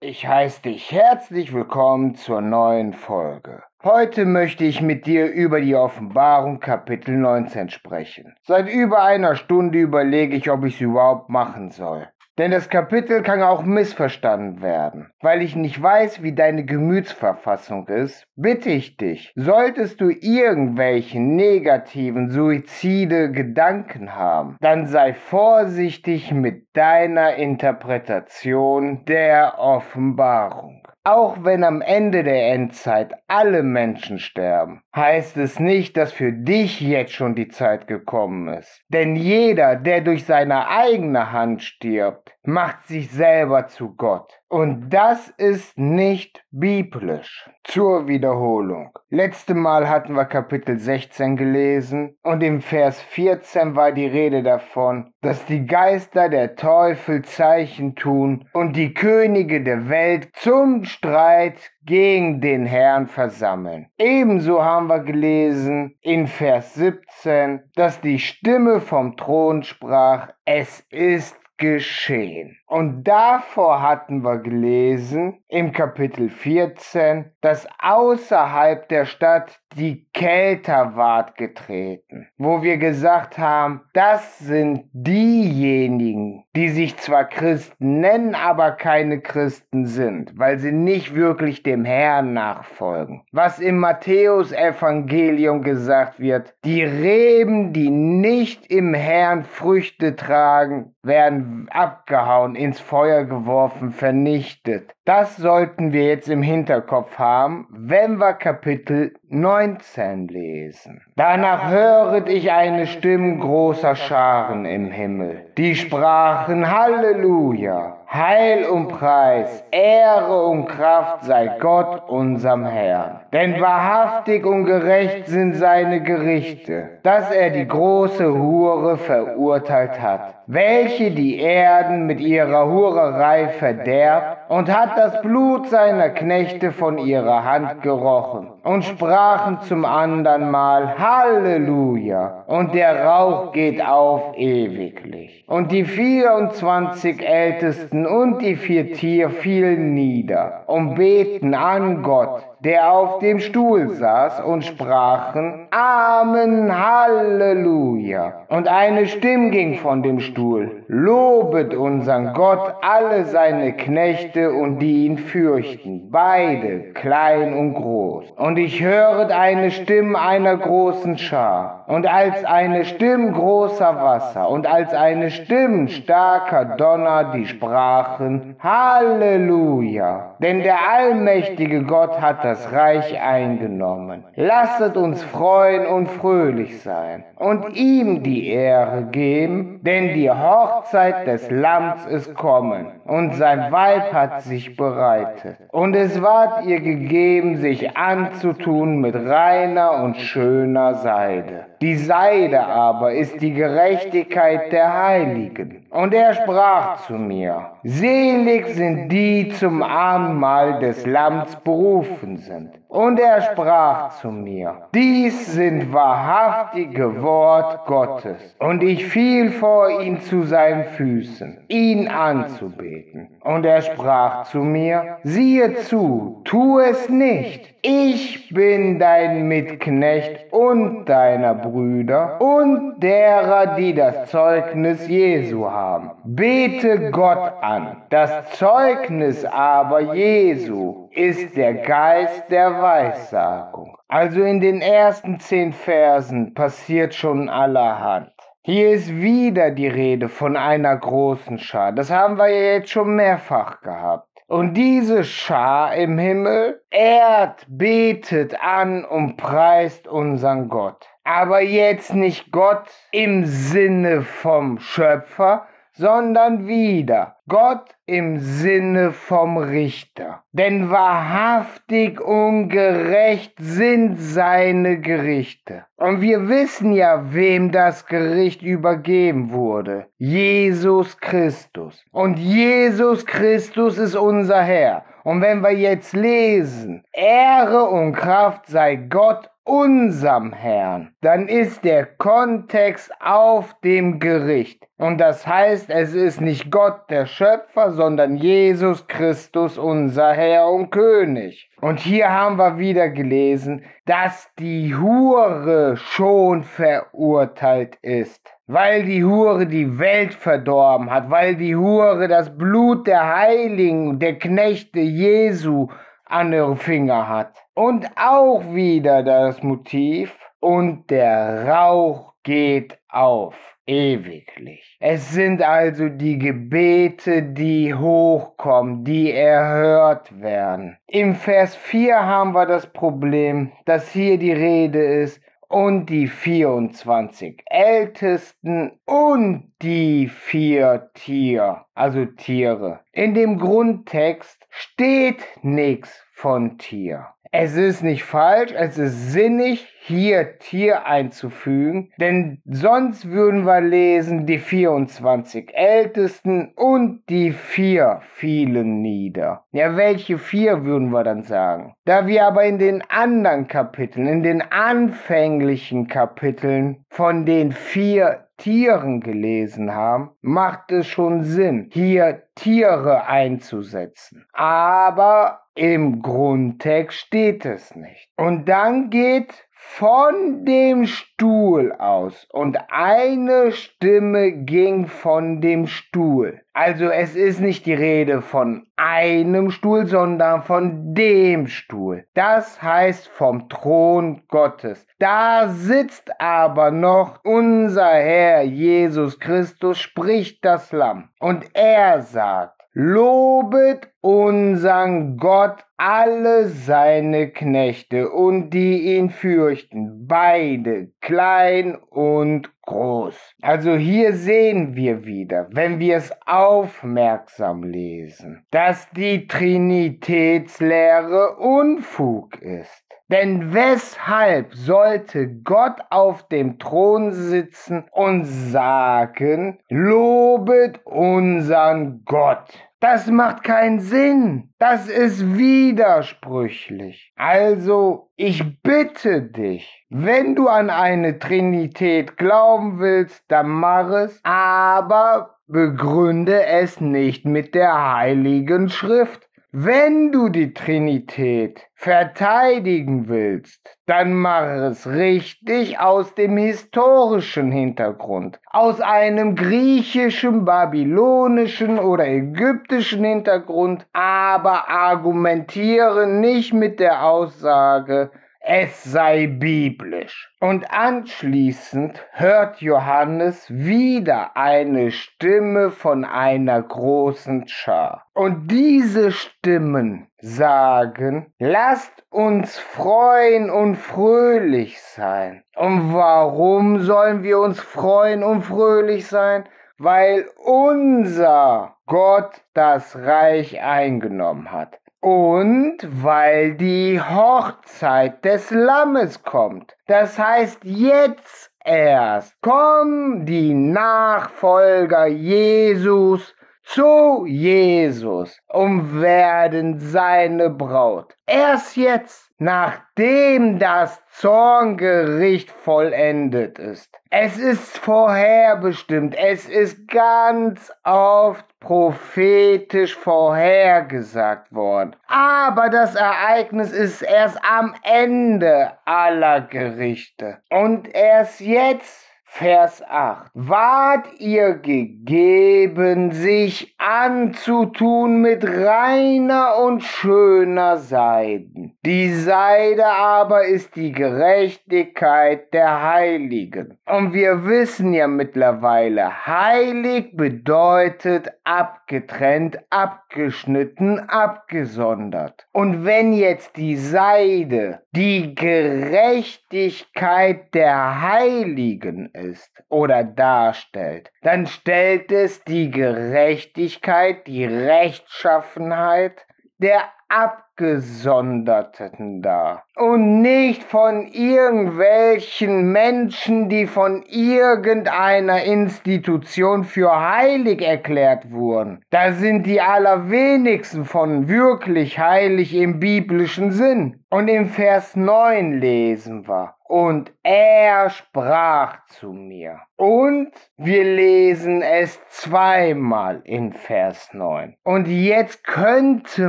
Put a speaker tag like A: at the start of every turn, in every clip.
A: Ich heiße dich herzlich willkommen zur neuen Folge. Heute möchte ich mit dir über die Offenbarung Kapitel 19 sprechen. Seit über einer Stunde überlege ich, ob ich es überhaupt machen soll. Denn das Kapitel kann auch missverstanden werden. Weil ich nicht weiß, wie deine Gemütsverfassung ist, bitte ich dich, solltest du irgendwelche negativen Suizide Gedanken haben, dann sei vorsichtig mit deiner Interpretation der Offenbarung. Auch wenn am Ende der Endzeit alle Menschen sterben, heißt es nicht, dass für dich jetzt schon die Zeit gekommen ist. Denn jeder, der durch seine eigene Hand stirbt, macht sich selber zu Gott. Und das ist nicht biblisch. Zur Wiederholung. Letzte Mal hatten wir Kapitel 16 gelesen und im Vers 14 war die Rede davon, dass die Geister der Teufel Zeichen tun und die Könige der Welt zum Streit gegen den Herrn versammeln. Ebenso haben wir gelesen in Vers 17, dass die Stimme vom Thron sprach, es ist geschehen. Und davor hatten wir gelesen im Kapitel 14, dass außerhalb der Stadt die Kelter ward getreten, wo wir gesagt haben, das sind diejenigen, die sich zwar Christen nennen, aber keine Christen sind, weil sie nicht wirklich dem Herrn nachfolgen. Was im Matthäus-Evangelium gesagt wird, die Reben, die nicht im Herrn Früchte tragen, werden abgehauen ins Feuer geworfen, vernichtet. Das sollten wir jetzt im Hinterkopf haben, wenn wir Kapitel 19 lesen. Danach höret ich eine Stimme großer Scharen im Himmel, die sprachen Halleluja, Heil und Preis, Ehre und Kraft sei Gott unserem Herrn. Denn wahrhaftig und gerecht sind seine Gerichte, dass er die große Hure verurteilt hat, welche die Erden mit ihrer Hurerei verderbt und hat das Blut seiner Knechte von ihrer Hand gerochen und sprachen zum andern Mal Halleluja und der Rauch geht auf ewiglich. Und die 24 Ältesten und die vier Tiere fielen nieder und beten an Gott der auf dem Stuhl saß, und sprachen, Amen, Halleluja. Und eine Stimme ging von dem Stuhl, Lobet unseren Gott alle seine Knechte und die ihn fürchten, beide, klein und groß. Und ich höret eine Stimme einer großen Schar, und als eine Stimme großer Wasser, und als eine Stimme starker Donner, die sprachen, Halleluja. Denn der allmächtige Gott hat das Reich eingenommen. Lasset uns freuen und fröhlich sein und ihm die Ehre geben, denn die Hochzeit des Lamms ist kommen und sein Weib hat sich bereitet. Und es ward ihr gegeben, sich anzutun mit reiner und schöner Seide. Die Seide aber ist die Gerechtigkeit der Heiligen. Und er sprach zu mir, Selig sind die zum Abendmahl des Lamms berufen sind. Und er sprach zu mir, dies sind wahrhaftige Wort Gottes. Und ich fiel vor ihn zu seinen Füßen, ihn anzubeten. Und er sprach zu mir, siehe zu, tu es nicht. Ich bin dein Mitknecht und deiner Brüder und derer, die das Zeugnis Jesu haben. Bete Gott an. Das Zeugnis aber Jesu ist der Geist der Weissagung. Also in den ersten zehn Versen passiert schon allerhand. Hier ist wieder die Rede von einer großen Schar. Das haben wir ja jetzt schon mehrfach gehabt. Und diese Schar im Himmel ehrt, betet an und preist unseren Gott. Aber jetzt nicht Gott im Sinne vom Schöpfer, sondern wieder Gott im Sinne vom Richter. Denn wahrhaftig und gerecht sind seine Gerichte. Und wir wissen ja, wem das Gericht übergeben wurde. Jesus Christus. Und Jesus Christus ist unser Herr. Und wenn wir jetzt lesen, Ehre und Kraft sei Gott unserem Herrn, dann ist der Kontext auf dem Gericht. Und das heißt, es ist nicht Gott der Schöpfer, sondern Jesus Christus unser Herr und König. Und hier haben wir wieder gelesen, dass die Hure schon verurteilt ist. Weil die Hure die Welt verdorben hat, weil die Hure das Blut der Heiligen, der Knechte Jesu an ihre Finger hat. Und auch wieder das Motiv, und der Rauch geht auf, ewiglich. Es sind also die Gebete, die hochkommen, die erhört werden. Im Vers 4 haben wir das Problem, dass hier die Rede ist, und die 24 Ältesten und die vier Tier, also Tiere. In dem Grundtext steht nichts von Tier. Es ist nicht falsch, es ist sinnig, hier Tier einzufügen, denn sonst würden wir lesen, die 24 Ältesten und die vier fielen nieder. Ja, welche vier würden wir dann sagen? Da wir aber in den anderen Kapiteln, in den anfänglichen Kapiteln von den vier Tieren gelesen haben, macht es schon Sinn, hier Tiere einzusetzen. Aber im Grundtext steht es nicht. Und dann geht von dem Stuhl aus und eine Stimme ging von dem Stuhl. Also es ist nicht die Rede von einem Stuhl, sondern von dem Stuhl. Das heißt vom Thron Gottes. Da sitzt aber noch unser Herr Jesus Christus, spricht das Lamm. Und er sagt, Lobet unsern Gott alle seine Knechte und die ihn fürchten, beide klein und groß. Also hier sehen wir wieder, wenn wir es aufmerksam lesen, dass die Trinitätslehre Unfug ist. Denn weshalb sollte Gott auf dem Thron sitzen und sagen, lobet unseren Gott? Das macht keinen Sinn. Das ist widersprüchlich. Also, ich bitte dich, wenn du an eine Trinität glauben willst, dann mach es, aber begründe es nicht mit der heiligen Schrift. Wenn du die Trinität verteidigen willst, dann mach es richtig aus dem historischen Hintergrund, aus einem griechischen, babylonischen oder ägyptischen Hintergrund, aber argumentiere nicht mit der Aussage, es sei biblisch. Und anschließend hört Johannes wieder eine Stimme von einer großen Schar. Und diese Stimmen sagen, lasst uns freuen und fröhlich sein. Und warum sollen wir uns freuen und fröhlich sein? Weil unser Gott das Reich eingenommen hat und weil die Hochzeit des Lammes kommt. Das heißt, jetzt erst kommen die Nachfolger Jesus zu Jesus und werden seine Braut. Erst jetzt, nachdem das Zorngericht vollendet ist. Es ist vorherbestimmt, es ist ganz oft prophetisch vorhergesagt worden. Aber das Ereignis ist erst am Ende aller Gerichte. Und erst jetzt Vers 8. Wart ihr gegeben, sich anzutun mit reiner und schöner Seiden. Die Seide aber ist die Gerechtigkeit der Heiligen. Und wir wissen ja mittlerweile, heilig bedeutet abgetrennt, abgeschnitten, abgesondert. Und wenn jetzt die Seide die Gerechtigkeit der Heiligen ist oder darstellt, dann stellt es die Gerechtigkeit, die Rechtschaffenheit der Abgesonderten da und nicht von irgendwelchen Menschen, die von irgendeiner Institution für heilig erklärt wurden. Da sind die allerwenigsten von wirklich heilig im biblischen Sinn. Und im Vers 9 lesen wir, und er sprach zu mir. Und wir lesen es zweimal in Vers 9. Und jetzt könnte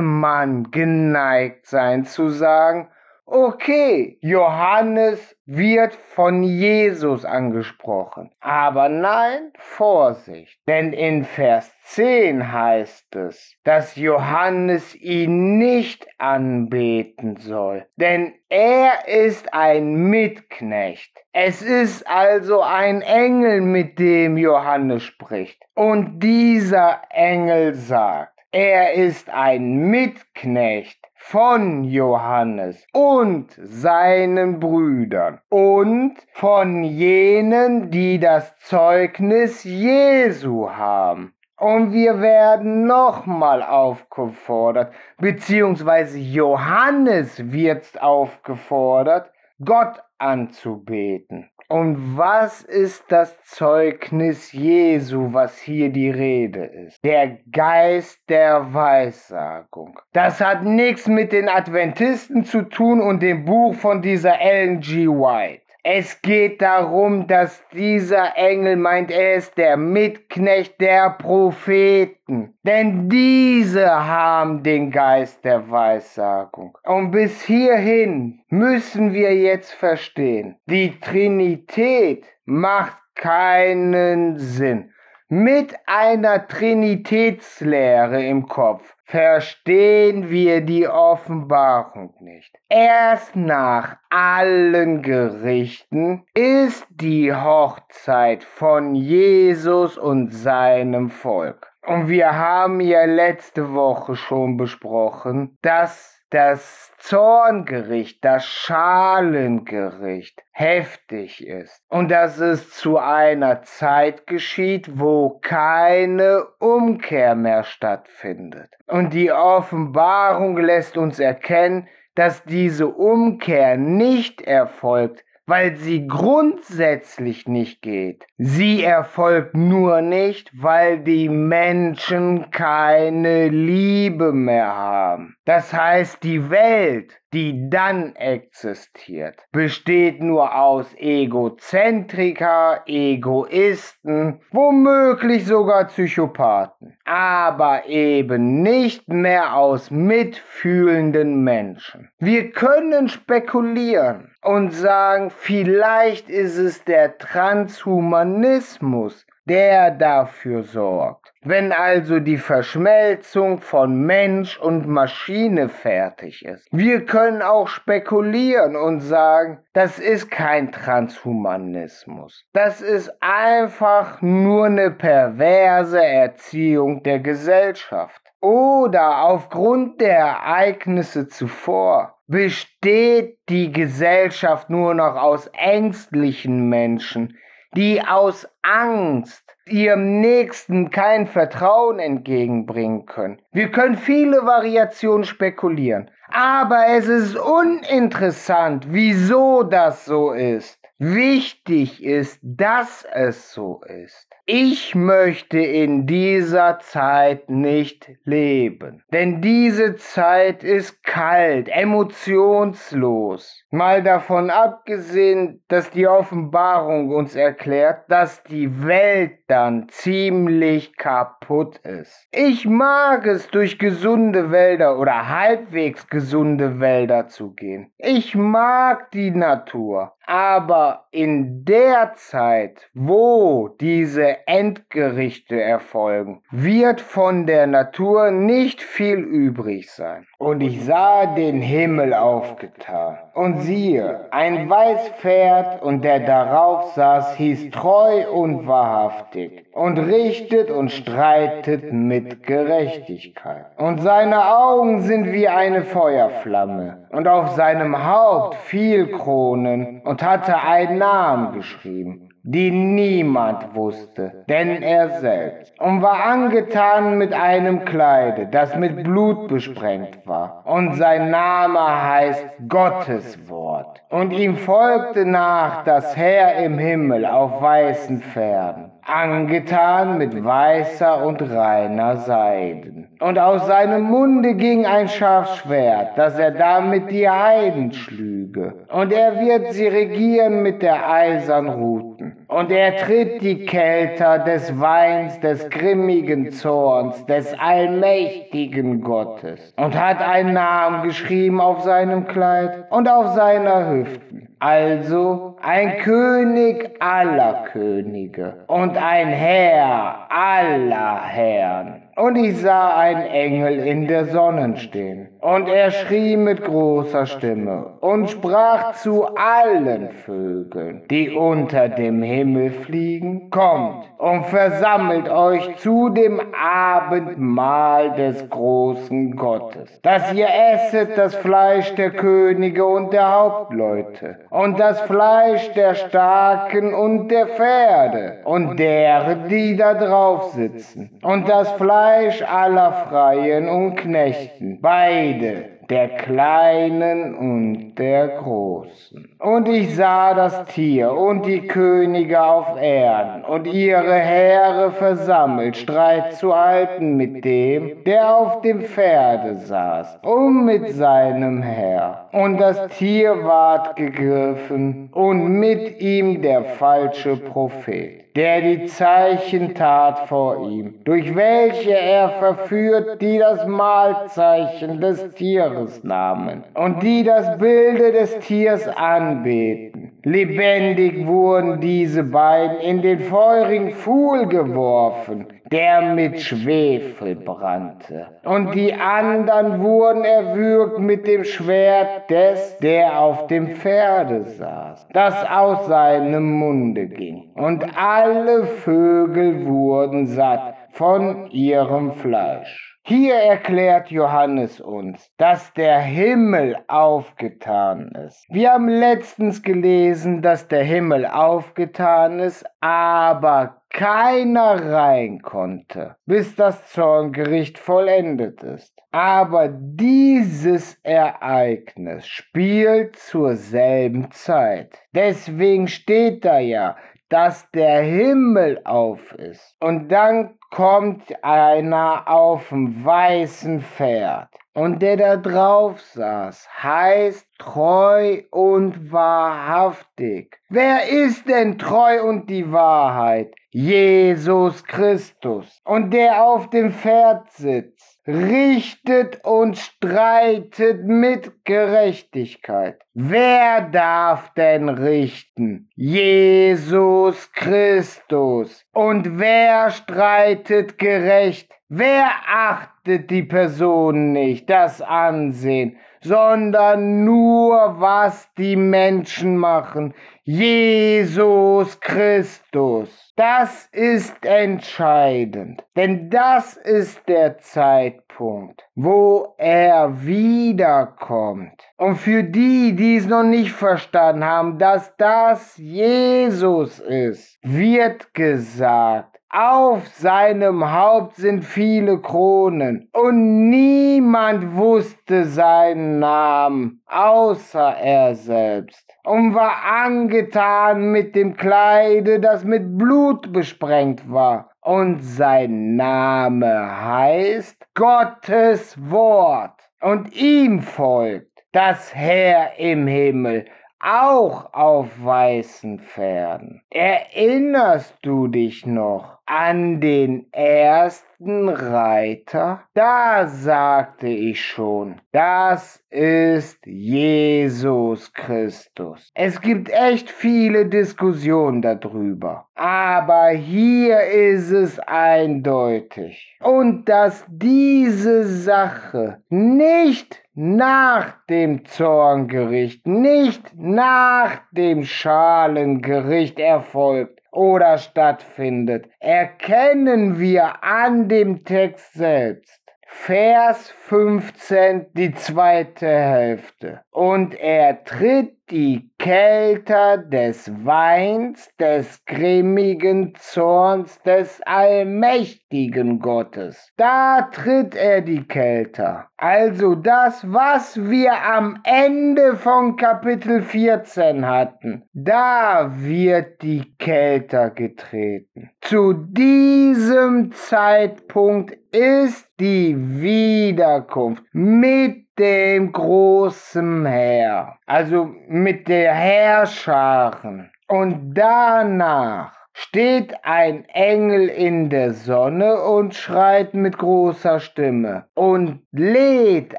A: man geneigt sein zu sagen, okay, Johannes wird von Jesus angesprochen. Aber nein, Vorsicht, denn in Vers 10 heißt es, dass Johannes ihn nicht anbeten soll, denn er ist ein Mitknecht. Es ist also ein Engel, mit dem Johannes spricht. Und dieser Engel sagt, er ist ein Mitknecht von Johannes und seinen Brüdern und von jenen, die das Zeugnis Jesu haben. Und wir werden nochmal aufgefordert, beziehungsweise Johannes wird aufgefordert, Gott anzubeten. Und was ist das Zeugnis Jesu, was hier die Rede ist? Der Geist der Weissagung. Das hat nichts mit den Adventisten zu tun und dem Buch von dieser Ellen G. White. Es geht darum, dass dieser Engel meint, er ist der Mitknecht der Propheten. Denn diese haben den Geist der Weissagung. Und bis hierhin müssen wir jetzt verstehen, die Trinität macht keinen Sinn mit einer Trinitätslehre im Kopf verstehen wir die Offenbarung nicht. Erst nach allen Gerichten ist die Hochzeit von Jesus und seinem Volk. Und wir haben ja letzte Woche schon besprochen, dass das Zorngericht, das Schalengericht heftig ist und dass es zu einer Zeit geschieht, wo keine Umkehr mehr stattfindet. Und die Offenbarung lässt uns erkennen, dass diese Umkehr nicht erfolgt, weil sie grundsätzlich nicht geht. Sie erfolgt nur nicht, weil die Menschen keine Liebe mehr haben. Das heißt, die Welt, die dann existiert, besteht nur aus Egozentriker, Egoisten, womöglich sogar Psychopathen, aber eben nicht mehr aus mitfühlenden Menschen. Wir können spekulieren und sagen, vielleicht ist es der Transhumanismus, der dafür sorgt. Wenn also die Verschmelzung von Mensch und Maschine fertig ist. Wir können auch spekulieren und sagen, das ist kein Transhumanismus. Das ist einfach nur eine perverse Erziehung der Gesellschaft. Oder aufgrund der Ereignisse zuvor besteht die Gesellschaft nur noch aus ängstlichen Menschen, die aus Angst ihrem Nächsten kein Vertrauen entgegenbringen können. Wir können viele Variationen spekulieren, aber es ist uninteressant, wieso das so ist. Wichtig ist, dass es so ist. Ich möchte in dieser Zeit nicht leben, denn diese Zeit ist kalt, emotionslos. Mal davon abgesehen, dass die Offenbarung uns erklärt, dass die Welt dann ziemlich kaputt ist. Ich mag es, durch gesunde Wälder oder halbwegs gesunde Wälder zu gehen. Ich mag die Natur. Aber in der Zeit, wo diese Endgerichte erfolgen, wird von der Natur nicht viel übrig sein. Und ich sah den Himmel aufgetan. Und siehe, ein weiß Pferd, und der darauf saß, hieß treu und wahrhaftig, und richtet und streitet mit Gerechtigkeit. Und seine Augen sind wie eine Feuerflamme, und auf seinem Haupt viel Kronen, und hatte einen Namen geschrieben die niemand wusste, denn er selbst, und war angetan mit einem Kleide, das mit Blut besprengt war, und sein Name heißt Gottes Wort. Und ihm folgte nach das Heer im Himmel auf weißen Pferden angetan mit weißer und reiner Seiden. Und aus seinem Munde ging ein scharfes Schwert, dass er damit die Heiden schlüge. Und er wird sie regieren mit der eisern Ruten. Und er tritt die Kelter des Weins, des grimmigen Zorns, des allmächtigen Gottes. Und hat einen Namen geschrieben auf seinem Kleid und auf seiner Hüften also ein König aller Könige und ein Herr aller Herren. Und ich sah einen Engel in der Sonne stehen. Und er schrie mit großer Stimme und sprach zu allen Vögeln, die unter dem Himmel fliegen, kommt und versammelt euch zu dem Abendmahl des großen Gottes, dass ihr esset das Fleisch der Könige und der Hauptleute und das Fleisch der Starken und der Pferde und derer, die da drauf sitzen und das Fleisch aller Freien und Knechten, beide der Kleinen und der Großen. Und ich sah das Tier und die Könige auf Erden und ihre Heere versammelt, Streit zu halten mit dem, der auf dem Pferde saß, und mit seinem Herr. Und das Tier ward gegriffen und mit ihm der falsche Prophet der die Zeichen tat vor ihm, durch welche er verführt, die das Mahlzeichen des Tieres nahmen und die das Bilde des Tiers anbeten. Lebendig wurden diese beiden in den feurigen Pfuhl geworfen, der mit Schwefel brannte. Und die anderen wurden erwürgt mit dem Schwert des, der auf dem Pferde saß, das aus seinem Munde ging. Und alle Vögel wurden satt von ihrem Fleisch. Hier erklärt Johannes uns, dass der Himmel aufgetan ist. Wir haben letztens gelesen, dass der Himmel aufgetan ist, aber keiner rein konnte, bis das Zorngericht vollendet ist. Aber dieses Ereignis spielt zur selben Zeit. Deswegen steht da ja, dass der Himmel auf ist. Und dann kommt einer auf dem weißen Pferd. Und der da drauf saß, heißt treu und wahrhaftig. Wer ist denn treu und die Wahrheit? Jesus Christus. Und der auf dem Pferd sitzt richtet und streitet mit Gerechtigkeit. Wer darf denn richten? Jesus Christus. Und wer streitet gerecht? Wer achtet die Person nicht, das Ansehen, sondern nur, was die Menschen machen? Jesus Christus. Das ist entscheidend, denn das ist der Zeitpunkt, wo er wiederkommt. Und für die, die es noch nicht verstanden haben, dass das Jesus ist, wird gesagt, auf seinem Haupt sind viele Kronen, und niemand wusste seinen Namen, außer er selbst, und war angetan mit dem Kleide, das mit Blut besprengt war. Und sein Name heißt Gottes Wort, und ihm folgt das Herr im Himmel, auch auf weißen Pferden. Erinnerst du dich noch? An den ersten Reiter? Da sagte ich schon, das ist Jesus Christus. Es gibt echt viele Diskussionen darüber, aber hier ist es eindeutig. Und dass diese Sache nicht nach dem Zorngericht, nicht nach dem Schalengericht erfolgt, oder stattfindet, erkennen wir an dem Text selbst. Vers 15, die zweite Hälfte. Und er tritt die Kelter des Weins, des grimmigen Zorns des allmächtigen Gottes. Da tritt er die Kelter. Also das, was wir am Ende von Kapitel 14 hatten. Da wird die Kelter getreten. Zu diesem Zeitpunkt ist die Wiederkunft mit dem großen Heer, also mit der Herrscharen. Und danach steht ein Engel in der Sonne und schreit mit großer Stimme und lädt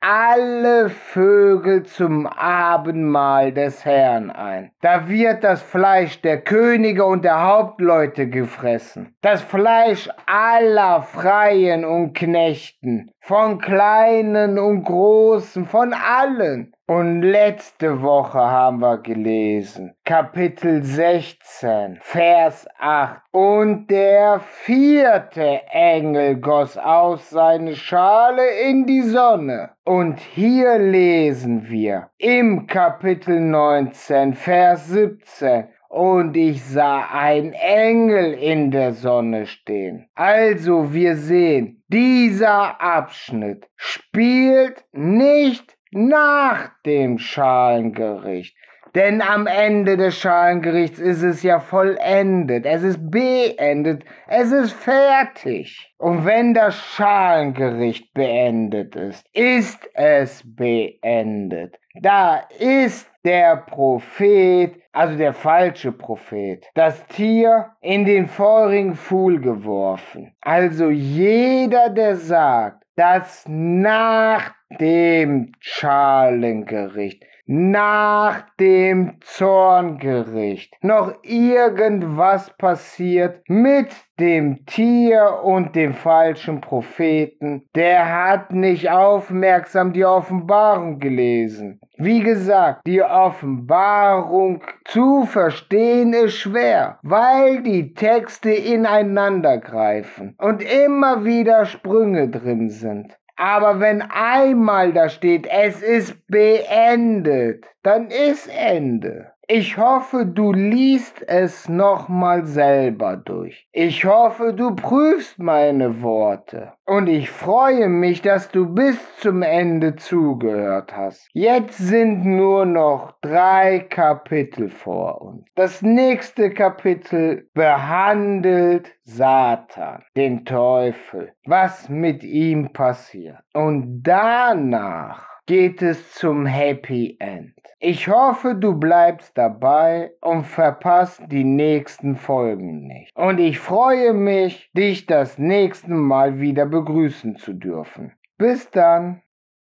A: alle Vögel zum Abendmahl des Herrn ein. Da wird das Fleisch der Könige und der Hauptleute gefressen, das Fleisch aller Freien und Knechten, von Kleinen und Großen, von allen. Und letzte Woche haben wir gelesen, Kapitel 16, Vers 8. Und der vierte Engel goss aus seine Schale in die Sonne. Und hier lesen wir im Kapitel 19, Vers 17 und ich sah ein Engel in der Sonne stehen. Also wir sehen, dieser Abschnitt spielt nicht nach dem Schalengericht. Denn am Ende des Schalengerichts ist es ja vollendet, es ist beendet, es ist fertig. Und wenn das Schalengericht beendet ist, ist es beendet. Da ist der Prophet, also der falsche Prophet, das Tier in den feurigen Pfuhl geworfen. Also jeder, der sagt, dass nach dem Schalengericht, nach dem Zorngericht noch irgendwas passiert mit dem Tier und dem falschen Propheten, der hat nicht aufmerksam die Offenbarung gelesen. Wie gesagt, die Offenbarung zu verstehen ist schwer, weil die Texte ineinander greifen und immer wieder Sprünge drin sind. Aber wenn einmal da steht, es ist beendet, dann ist Ende. Ich hoffe, du liest es nochmal selber durch. Ich hoffe, du prüfst meine Worte. Und ich freue mich, dass du bis zum Ende zugehört hast. Jetzt sind nur noch drei Kapitel vor uns. Das nächste Kapitel behandelt Satan, den Teufel, was mit ihm passiert. Und danach geht es zum Happy End. Ich hoffe, du bleibst dabei und verpasst die nächsten Folgen nicht. Und ich freue mich, dich das nächste Mal wieder begrüßen zu dürfen. Bis dann.